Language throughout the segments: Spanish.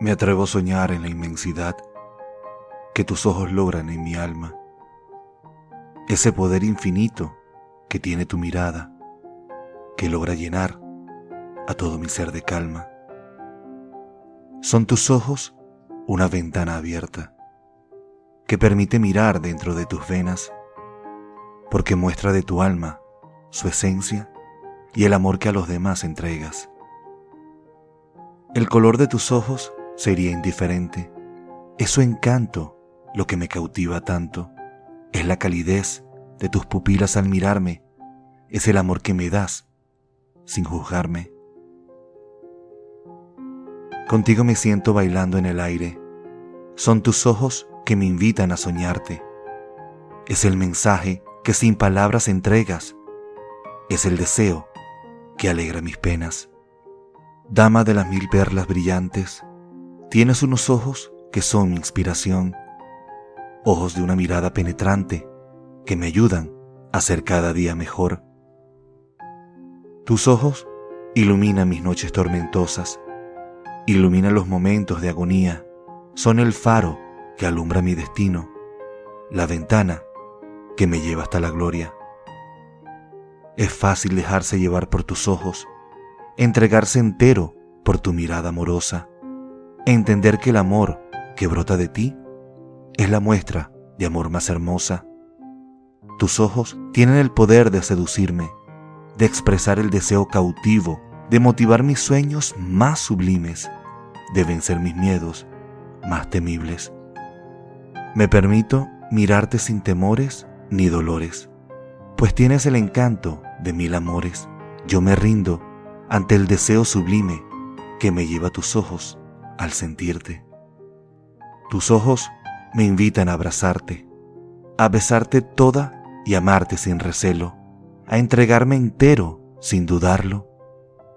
Me atrevo a soñar en la inmensidad que tus ojos logran en mi alma, ese poder infinito que tiene tu mirada, que logra llenar a todo mi ser de calma. Son tus ojos una ventana abierta que permite mirar dentro de tus venas, porque muestra de tu alma su esencia y el amor que a los demás entregas. El color de tus ojos sería indiferente. Es su encanto lo que me cautiva tanto. Es la calidez de tus pupilas al mirarme. Es el amor que me das sin juzgarme. Contigo me siento bailando en el aire. Son tus ojos que me invitan a soñarte. Es el mensaje que sin palabras entregas. Es el deseo que alegra mis penas. Dama de las mil perlas brillantes, Tienes unos ojos que son mi inspiración, ojos de una mirada penetrante que me ayudan a ser cada día mejor. Tus ojos iluminan mis noches tormentosas, iluminan los momentos de agonía, son el faro que alumbra mi destino, la ventana que me lleva hasta la gloria. Es fácil dejarse llevar por tus ojos, entregarse entero por tu mirada amorosa entender que el amor que brota de ti es la muestra de amor más hermosa. Tus ojos tienen el poder de seducirme, de expresar el deseo cautivo, de motivar mis sueños más sublimes, de vencer mis miedos más temibles. Me permito mirarte sin temores ni dolores, pues tienes el encanto de mil amores. Yo me rindo ante el deseo sublime que me lleva a tus ojos al sentirte. Tus ojos me invitan a abrazarte, a besarte toda y amarte sin recelo, a entregarme entero sin dudarlo,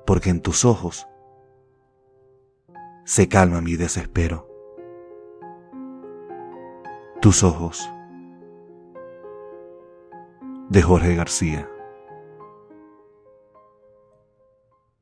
porque en tus ojos se calma mi desespero. Tus ojos de Jorge García.